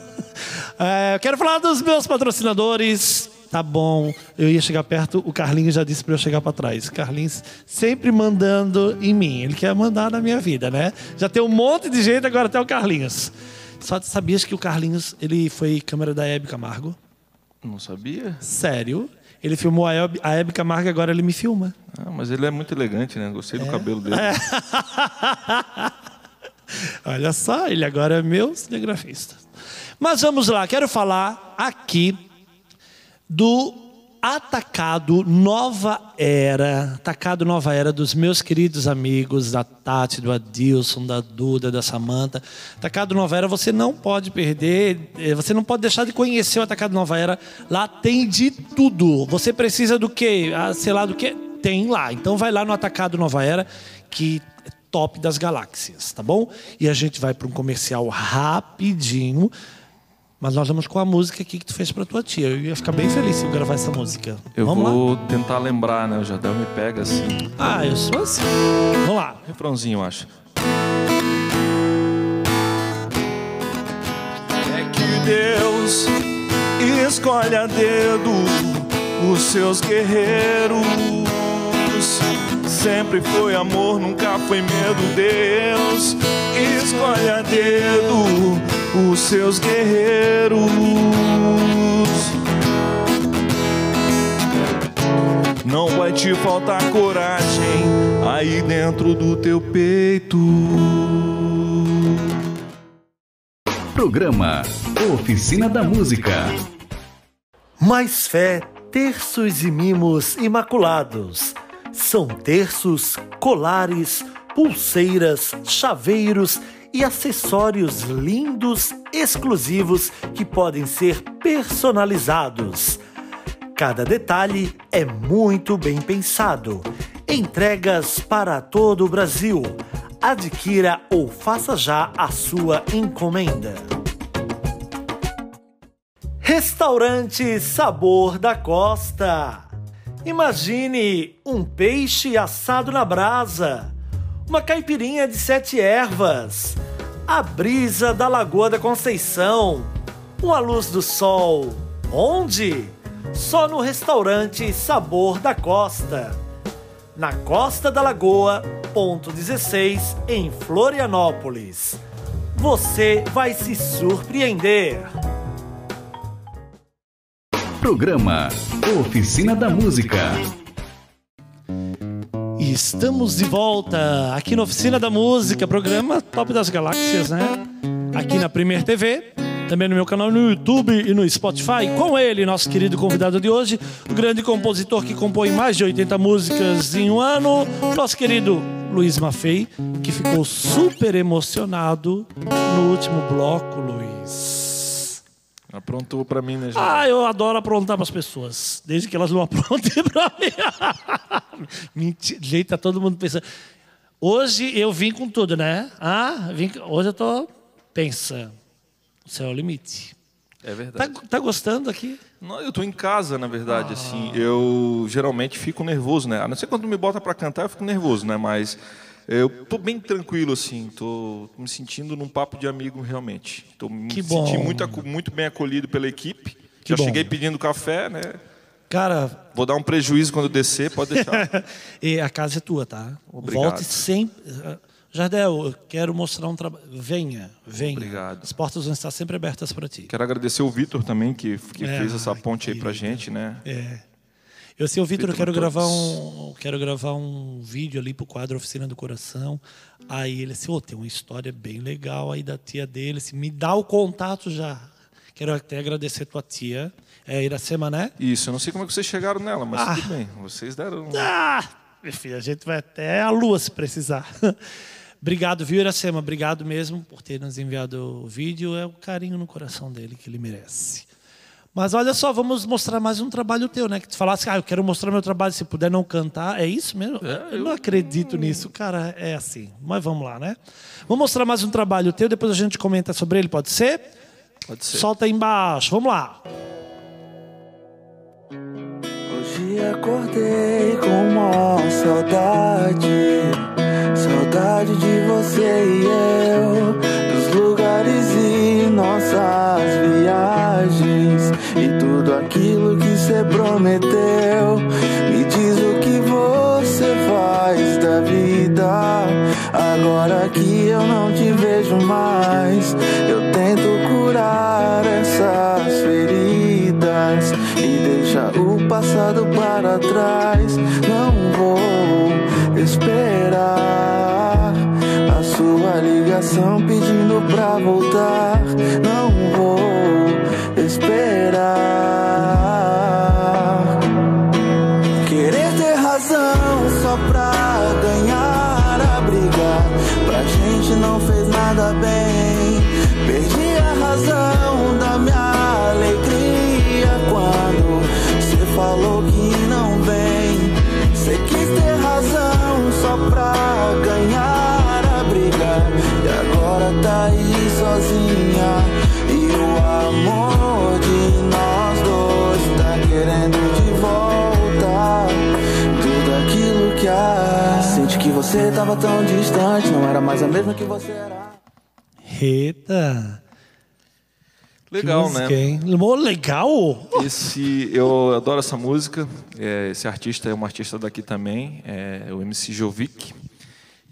É, eu quero falar dos meus patrocinadores. Tá bom. Eu ia chegar perto, o Carlinhos já disse para eu chegar para trás. Carlinhos sempre mandando em mim. Ele quer mandar na minha vida, né? Já tem um monte de gente, agora até o Carlinhos. Só sabias que o Carlinhos, ele foi câmera da Hebe Camargo? Não sabia? Sério? Ele filmou a Hebe, a Hebe Camargo, agora ele me filma. Ah, mas ele é muito elegante, né? Gostei do cabelo dele. Olha só, ele agora é meu cinegrafista. Mas vamos lá, quero falar aqui do Atacado Nova Era, Atacado Nova Era dos meus queridos amigos, da Tati, do Adilson, da Duda, da Samanta. Atacado Nova Era, você não pode perder, eh, você não pode deixar de conhecer o Atacado Nova Era. Lá tem de tudo. Você precisa do quê? Ah, sei lá do quê? Tem lá. Então vai lá no Atacado Nova Era, que é top das galáxias, tá bom? E a gente vai para um comercial rapidinho. Mas nós vamos com a música aqui que tu fez pra tua tia. Eu ia ficar bem feliz se eu gravar essa música. Eu Vamos vou lá? tentar lembrar, né? O Jadel me pega assim. Ah, eu sou assim. Vamos lá. Refrãozinho, eu acho. É que Deus escolhe a dedo os seus guerreiros. Sempre foi amor, nunca foi medo. Deus escolhe a dedo os seus guerreiros. Não vai te faltar coragem aí dentro do teu peito. Programa Oficina da Música. Mais fé, terços e mimos imaculados. São terços, colares, pulseiras, chaveiros e acessórios lindos, exclusivos que podem ser personalizados. Cada detalhe é muito bem pensado. Entregas para todo o Brasil. Adquira ou faça já a sua encomenda. Restaurante Sabor da Costa. Imagine um peixe assado na brasa, uma caipirinha de sete ervas, a brisa da Lagoa da Conceição, uma luz do sol. Onde? Só no restaurante Sabor da Costa. Na Costa da Lagoa, ponto 16, em Florianópolis. Você vai se surpreender. Programa Oficina da Música. Estamos de volta aqui na Oficina da Música, programa Top das Galáxias, né? Aqui na Premier TV, também no meu canal no YouTube e no Spotify. Com ele, nosso querido convidado de hoje, o grande compositor que compõe mais de 80 músicas em um ano, nosso querido Luiz Maffei, que ficou super emocionado no último bloco, Luiz. Aprontou pra mim, né? Ah, eu adoro aprontar para as pessoas, desde que elas não aprontem para mim. Mentira, gente, tá todo mundo pensando. Hoje eu vim com tudo, né? Ah, vim, hoje eu tô pensa. O céu é o limite. É Tá, verdade. tá gostando aqui? Não, eu tô em casa, na verdade, assim. Eu geralmente fico nervoso, né? A não ser quando me bota pra cantar, eu fico nervoso, né? Mas eu tô bem tranquilo, assim. Tô me sentindo num papo de amigo, realmente. Tô me Que bom. sentindo muito, muito bem acolhido pela equipe. Que Já bom. cheguei pedindo café, né? Cara, Vou dar um prejuízo quando eu descer, pode deixar. e a casa é tua, tá? Obrigado. Volte sempre. Jardel, eu quero mostrar um trabalho. Venha, venha. Obrigado. As portas vão estar sempre abertas para ti. Quero agradecer o Vitor também, que, que É, fez essa ponte aí pra querido. gente, né? É. Eu sei, o Vitor, eu quero gravar um, quero gravar um vídeo ali pro quadro Oficina do Coração. Aí ele assim, ô, tem uma história bem legal aí da tia dele, assim, me dá o contato já. Quero até agradecer tua tia, é Iracema, né? Isso, eu não sei como é que vocês chegaram nela, mas Ah. tudo bem. Vocês deram. Ah, meu filho, a gente vai até a lua se precisar. Obrigado, viu, Iracema? Obrigado mesmo por ter nos enviado o vídeo. É o carinho no coração dele que ele merece. Mas olha só, vamos mostrar mais um trabalho teu, né? Que tu falasse, ah, eu quero mostrar meu trabalho, se puder não cantar. É isso mesmo? eu não acredito nisso, cara. É assim. Mas vamos lá, né? Vamos mostrar mais um trabalho teu, depois a gente comenta sobre ele, pode ser? Pode ser. Solta aí embaixo. Vamos lá. Hoje acordei com maior saudade Saudade de você e eu E nossas viagens. E tudo aquilo que cê prometeu. Me diz o que você faz da vida. Agora que eu não te vejo mais Eu tento curar essas feridas. E deixar o passado para trás. Não vou esperar uma ligação pedindo pra voltar. Não vou esperar. Querer ter razão só pra ganhar a briga. Pra gente não fez nada bem. sozinha e o amor de nós dois tá querendo de volta tudo aquilo que há. Sente que você tava tão distante, não era mais a mesma que você era. Eita! Legal, música, né? Hein? Legal! Esse, eu adoro essa música. É, esse artista é um artista daqui também, é o MC Jovic.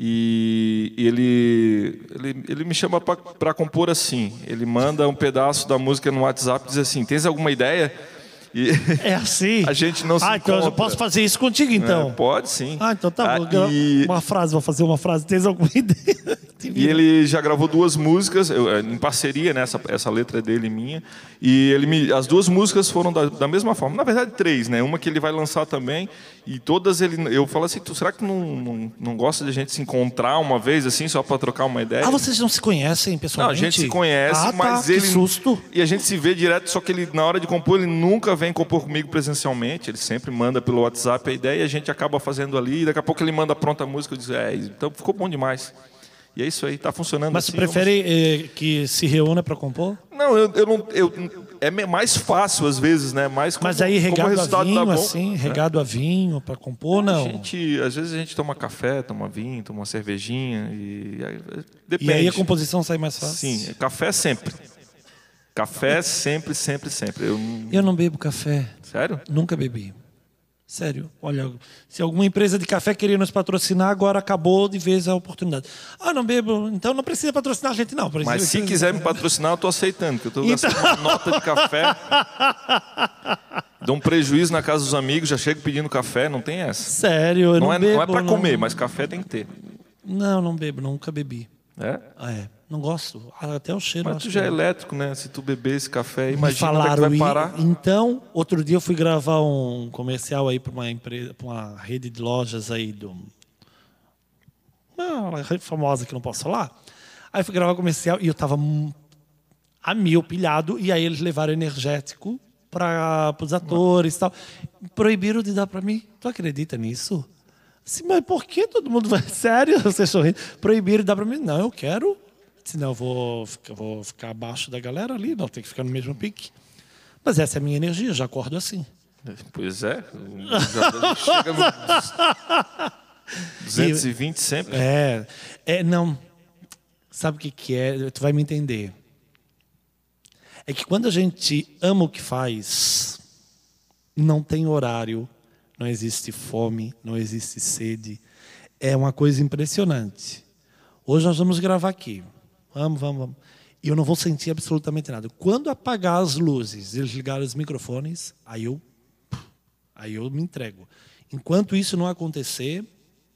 E ele, ele, ele me chama para compor assim. Ele manda um pedaço da música no WhatsApp e diz assim: Tens alguma ideia? E É assim? a gente não se Ah, então eu encontra. posso fazer isso contigo, então? É, pode sim. Ah, então tá bom. Ah, e, Uma frase, vou fazer uma frase. Tens alguma ideia? E ele já gravou duas músicas, eu, é, em parceria, né? Essa, essa letra é dele e minha. E ele me, as duas músicas foram da, da mesma forma. Na verdade, três, né? Uma que ele vai lançar também. E todas ele. Eu falo assim, tu, será que não, não, não gosta de a gente se encontrar uma vez, assim, só para trocar uma ideia? Ah, vocês não se conhecem Não, a pessoalmente? gente se conhece, ah, tá, mas que ele. susto. E a gente se vê direto, só que ele, na hora de compor, ele nunca vem compor comigo presencialmente. Ele sempre manda pelo WhatsApp a ideia e a gente acaba fazendo ali. E daqui a pouco ele manda pronta a música e diz: É, então ficou bom demais. E é isso aí, tá funcionando Mas assim. você prefere eh, que se reúna para compor? vamos- Não, eu, eu não. Eu, é mais fácil às vezes, né? Mais como, Mas aí como o regado a vinho, tá bom, assim, né? regado a vinho para compor, A não? gente, às vezes a gente toma café, toma vinho, toma uma cervejinha e aí, depende. E aí a composição sai mais fácil? Sim, café sempre. Café sempre, sempre, sempre. Eu, não- Eu não bebo café. Sério? Nunca bebi. Sério. Olha, se alguma empresa de café queria nos patrocinar, agora acabou de vez a oportunidade. Ah, não bebo. Então não precisa patrocinar a gente, não. Precisa- Mas se quiser me patrocinar, eu tô aceitando, que eu Então- gastando uma nota de café. Dou um prejuízo na casa dos amigos, já chego pedindo café, não tem essa. Sério, eu não, Não é, bebo. não é para não- comer, mas café tem que ter. Não, não bebo, nunca bebi. É? Ah, é. Não gosto. Ah, Até o cheiro. Mas tu já é que- elétrico, né? Se tu beber esse café, imagina é que falaram vai parar. Então, outro dia eu fui gravar um comercial aí para uma empresa, para uma rede de lojas aí do uma rede famosa que não posso falar. Aí fui gravar o comercial e eu tava hum, a mil pilhado e aí eles levaram energético para os atores e tal. Proibiram de dar para mim. Tu acredita nisso? Assim, mas por que todo mundo vai sério? Vocês estão rindo. Proibiram de dar para mim? Não, eu quero. Senão eu vou, ficar- vou ficar abaixo da galera ali, não tem que ficar no mesmo pique. Mas essa é a minha energia, já acordo assim. Pois é. Chega no 220 sempre. É, é não. Sabe o que, que é? Tu vai me entender. É que quando a gente ama o que faz, não tem horário, não existe fome, não existe sede. É uma coisa impressionante. Hoje nós vamos gravar aqui. Vamos, vamos, vamos. E eu não vou sentir absolutamente nada. Quando apagar as luzes, eles ligarem os microfones, aí eu, aí eu me entrego. Enquanto isso não acontecer,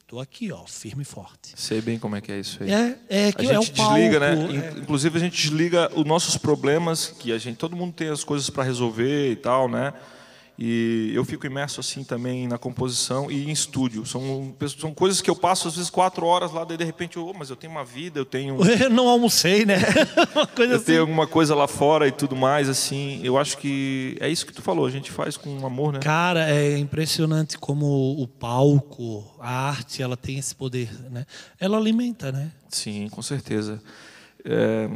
estou aqui, ó, firme e forte. Sei bem como é que é isso aí. É, é A que é o gente desliga, palco, né? é. In- Inclusive a gente desliga os nossos problemas, que a gente, todo mundo tem as coisas para resolver e tal, né? E eu fico imerso assim também na composição e em estúdio. São, são coisas que eu passo às vezes quatro horas lá, daí de repente eu, oh, mas eu tenho uma vida, eu tenho, Eu não almocei, né? Uma coisa eu assim. tenho alguma coisa lá fora e tudo mais, assim. Eu acho que é isso que tu falou, a gente faz com amor, né? Cara, é impressionante como o palco, a arte, ela tem esse poder, né? Ela alimenta, né? Sim, com certeza. É,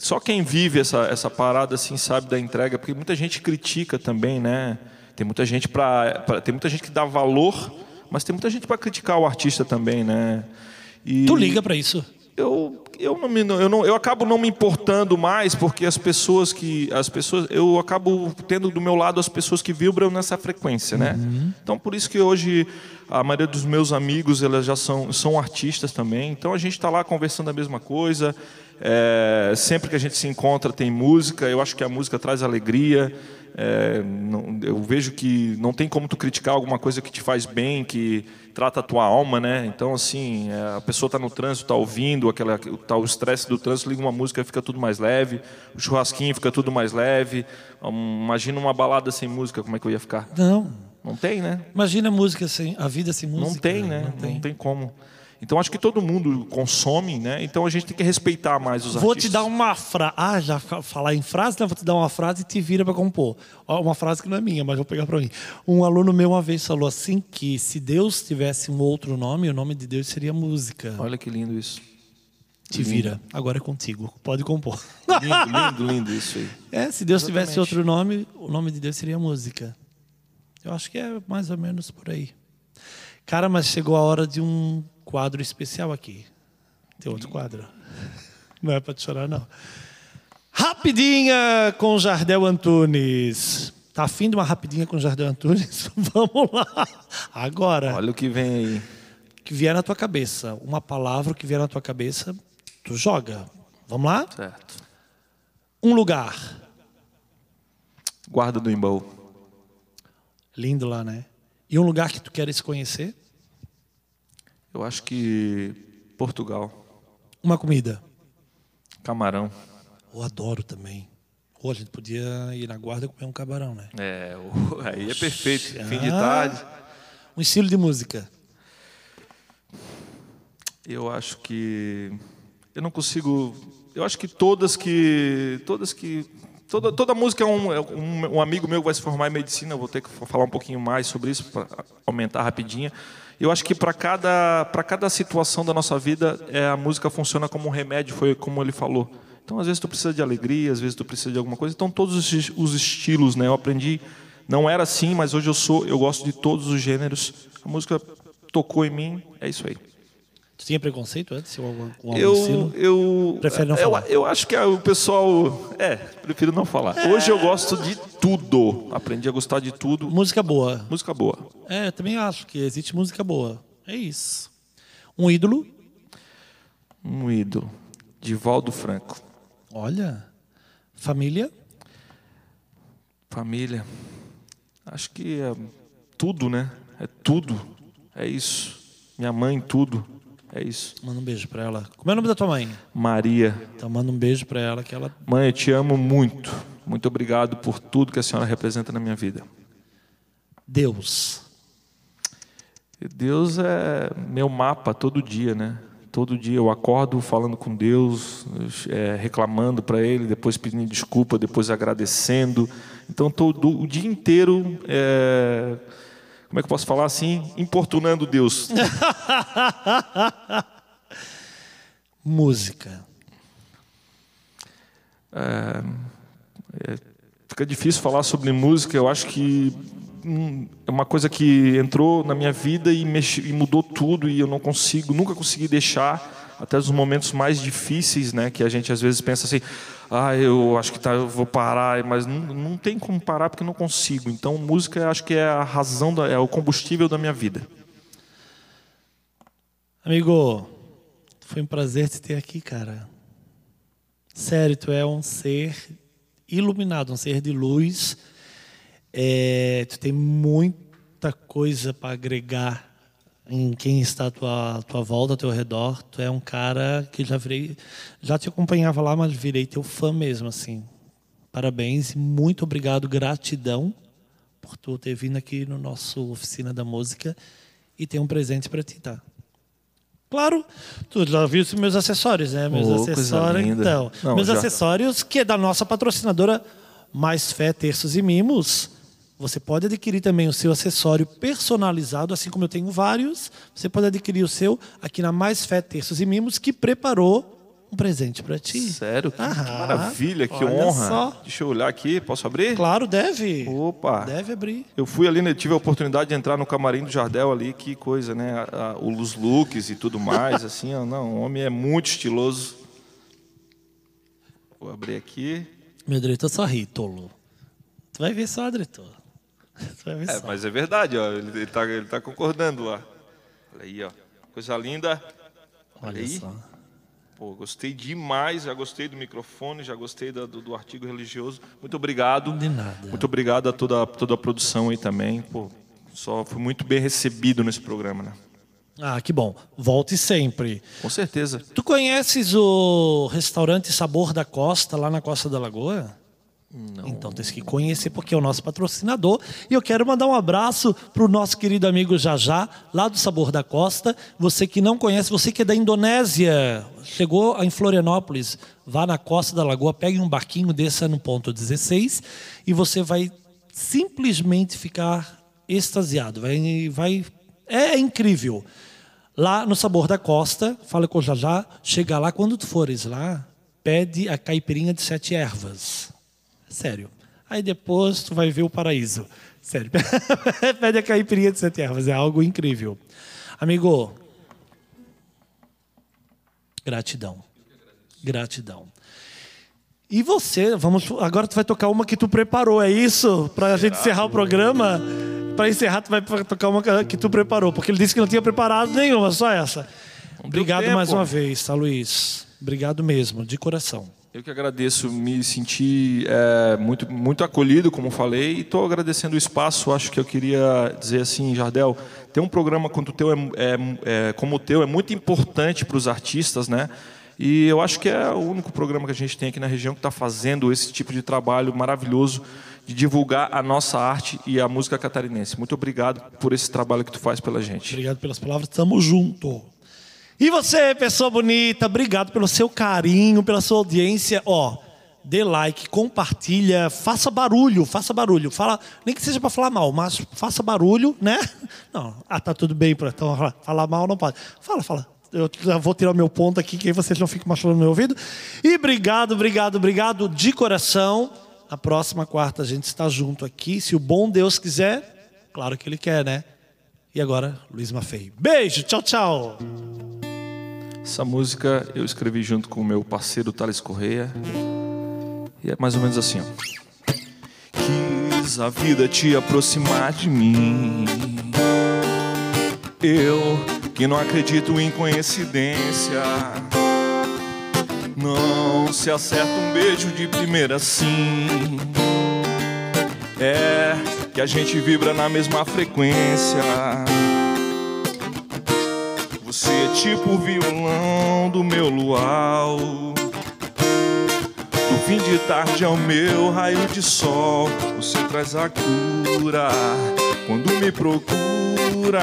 só quem vive essa, essa parada assim sabe da entrega, porque muita gente critica também, né? Tem muita gente para tem muita gente que dá valor, mas tem muita gente para criticar o artista também, né? E Tu liga pra isso? eu eu não me eu não eu acabo não me importando mais porque as pessoas que as pessoas eu acabo tendo do meu lado as pessoas que vibram nessa frequência, né? Então por isso que hoje a maioria dos meus amigos elas já são são artistas também. Então a gente está lá conversando a mesma coisa. É, sempre que a gente se encontra tem música. Eu acho que a música traz alegria. É, não- eu vejo que não tem como tu criticar alguma coisa que te faz bem, que trata a tua alma, né? Então, assim, é, a pessoa está no trânsito, está ouvindo, aquela, tá o estresse do trânsito, liga uma música, fica tudo mais leve, o churrasquinho fica tudo mais leve. Hum, Imagina uma balada sem música, como é que eu ia ficar? Não. Não tem, né? Imagina a música sem, a vida sem música. Não tem, né? Não tem, como. Então, acho que todo mundo consome, né? Então, a gente tem que respeitar mais os Vou artistas. te dar uma frase. Ah, já fa- falar em frase, né? Vou te dar uma frase e te vira para compor. Uma frase que não é minha, mas vou pegar para mim. Um aluno meu uma vez falou assim que se Deus tivesse um outro nome, o nome de Deus seria música. Olha que lindo isso. Te vira. Agora é contigo. Pode compor. Lindo, lindo, lindo isso aí. É, se Deus tivesse Exatamente. outro nome, o nome de Deus seria música. Eu acho que é mais ou menos por aí. Cara, mas chegou a hora de um quadro especial aqui. Tem outro quadro. Não é para te chorar, não. Rapidinha com Jardel Antunes. Tá afim de uma rapidinha com Jardel Antunes? Vamos lá. Agora. Olha o que vem aí. Que vier na tua cabeça. Uma palavra que vier na tua cabeça, tu joga. Vamos lá? Certo. Um lugar. Guarda do Imbaú. Lindo lá, né? E um lugar que tu queres conhecer? Eu acho que Portugal. Uma comida. Camarão. Eu adoro também. Ou a gente podia ir na guarda comer um camarão, né? É, aí é perfeito. Fim de Ah. tarde. Um estilo de música. Eu acho que eu não consigo. Eu acho que todas que todas que toda, toda música é um, é um, um amigo meu vai se formar em medicina. Vou ter que falar um pouquinho mais sobre isso para aumentar rapidinho. Eu acho que para cada cada situação da nossa vida é, a música funciona como um remédio. Foi como ele falou. Então às vezes tu precisa de alegria, às vezes tu precisa de alguma coisa. Então todos os, os estilos, né? Eu aprendi. Não era assim, mas hoje eu sou. Eu gosto de todos os gêneros. A música tocou em mim. É isso aí. Tu tinha preconceito antes com algum, com algum Eu, estilo? eu, Prefere não eu, falar? eu acho que o pessoal. É, prefiro não falar. Hoje eu gosto de tudo. Aprendi a gostar de tudo. Música boa. Música boa. É, eu também acho que existe música boa. É isso. Um ídolo. Um ídolo. Divaldo Franco. Olha. Família. Família. Acho que é tudo, né? É tudo. É isso. Minha mãe, tudo. É isso. Manda um beijo pra ela. Como é o nome da tua mãe? Maria. Então manda um beijo pra ela que ela. Mãe, eu te amo muito. Muito obrigado por tudo que a senhora representa na minha vida. Deus. Deus é meu mapa todo dia, né? Todo dia eu acordo falando com Deus, é, reclamando para Ele, depois pedindo desculpa, depois agradecendo. Então todo o dia inteiro, é, como é que eu posso falar assim, importunando Deus. Música. Fica difícil falar sobre música. Eu acho que hum, é uma coisa que entrou na minha vida e, mexe, e mudou tudo e eu não consigo, nunca consegui deixar até os momentos mais difíceis, né? Que a gente às vezes pensa assim, ah, eu acho que tá, eu vou parar, mas não, não tem como parar porque não consigo. Então, música, acho que é a razão, da, é o combustível da minha vida. Amigo, foi um prazer te ter aqui, cara. Sério, tu é um ser iluminado, um ser de luz. É, tu tem muita coisa para agregar em quem está à tua, à tua volta, ao teu redor. Tu é um cara que já virei, já te acompanhava lá, mas virei teu fã mesmo, assim. Parabéns e muito obrigado, gratidão por tu ter vindo aqui no nosso oficina da música e ter um presente para ti, tá? Claro, tu já viu os meus acessórios, né? Meus Oh, acessórios, então. Não, meus já- acessórios, que é da nossa patrocinadora Mais Fé, Terços e Mimos. Você pode adquirir também o seu acessório personalizado, assim como eu tenho vários. Você pode adquirir o seu aqui na Mais Fé, Terços e Mimos, que preparou um presente para ti. Sério? Que, que maravilha, que honra. só. Deixa eu olhar aqui, posso abrir? Claro, deve. Opa! Deve abrir. Eu fui ali, né, tive a oportunidade de entrar no camarim do Jardel ali, que coisa, né? A- a- os looks e tudo mais, assim, não, o homem é muito estiloso. Vou abrir aqui. Meu diretor só ri, tolo. Tu vai ver só, diretor. É, só. mas é verdade, ó, ele, ele, tá, ele tá concordando lá. Olha aí, ó. Coisa linda. Olha, Olha aí. só. Pô, gostei demais, já gostei do microfone, já gostei do, do artigo religioso. Muito obrigado. De nada. Muito obrigado a toda, toda a produção aí também. Pô, só fui muito bem recebido nesse programa, né? Ah, que bom. Volte sempre. Com certeza. Tu conheces o restaurante Sabor da Costa, lá na Costa da Lagoa? Não. Então tem que conhecer, porque é o nosso patrocinador. E eu quero mandar um abraço para o nosso querido amigo Jajá, lá do Sabor da Costa. Você que não conhece, você que é da Indonésia, chegou em Florianópolis, vá na Costa da Lagoa, pegue um barquinho, desça no ponto 16 e você vai simplesmente ficar extasiado. Vai, vai, é incrível. Lá no Sabor da Costa, fala com o Jajá, chega lá, quando tu fores lá, pede a caipirinha de sete ervas. Sério. Aí depois tu vai ver o paraíso. Sério. pede a caipirinha de sete ervas, é algo incrível. Amigo, Gratidão. Gratidão. E você, vamos, agora tu vai tocar uma que tu preparou, é isso? Para a gente encerrar o programa? Para encerrar, tu vai tocar uma que tu preparou, porque ele disse que não tinha preparado nenhuma, só essa. Obrigado mais uma vez, tá, Luiz? Obrigado mesmo, de coração. Eu que agradeço, me senti é, muito, muito acolhido, como falei, e estou agradecendo o espaço. Acho que eu queria dizer assim, Jardel, ter um programa como o teu é, é, é como o teu é muito importante para os artistas, né? E eu acho que é o único programa que a gente tem aqui na região que está fazendo esse tipo de trabalho maravilhoso de divulgar a nossa arte e a música catarinense. Muito obrigado por esse trabalho que tu faz pela gente. Obrigado pelas palavras, tamo junto. E você, pessoa bonita, obrigado pelo seu carinho, pela sua audiência. Ó, dê like, compartilha, faça barulho, faça barulho. Fala, nem que seja para falar mal, mas faça barulho, né? Não, ah, tá tudo bem, então falar mal não pode. Fala, fala. Eu já vou tirar meu ponto aqui, que aí vocês não ficam machucando meu ouvido. E obrigado, obrigado, obrigado de coração. Na próxima quarta a gente está junto aqui, se o bom Deus quiser. Claro que ele quer, né? E agora, Luiz Mafei. Beijo, tchau, tchau. Essa música eu escrevi junto com o meu parceiro Thales Correia. E é mais ou menos assim, ó. Quis a vida te aproximar de mim. Eu que não acredito em coincidência. Não se acerta um beijo de primeira sim. É que a gente vibra na mesma frequência. Você é tipo o violão do meu luau. Do fim de tarde ao meu raio de sol. Você traz a cura quando me procura.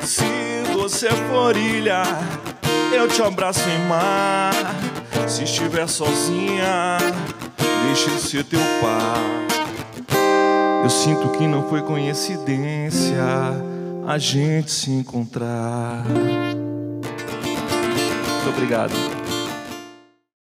Se você for ilha, eu te abraço em mar. Se estiver sozinha, deixa eu ser teu par. Eu sinto que não foi coincidência a gente se encontrar. Muito obrigado.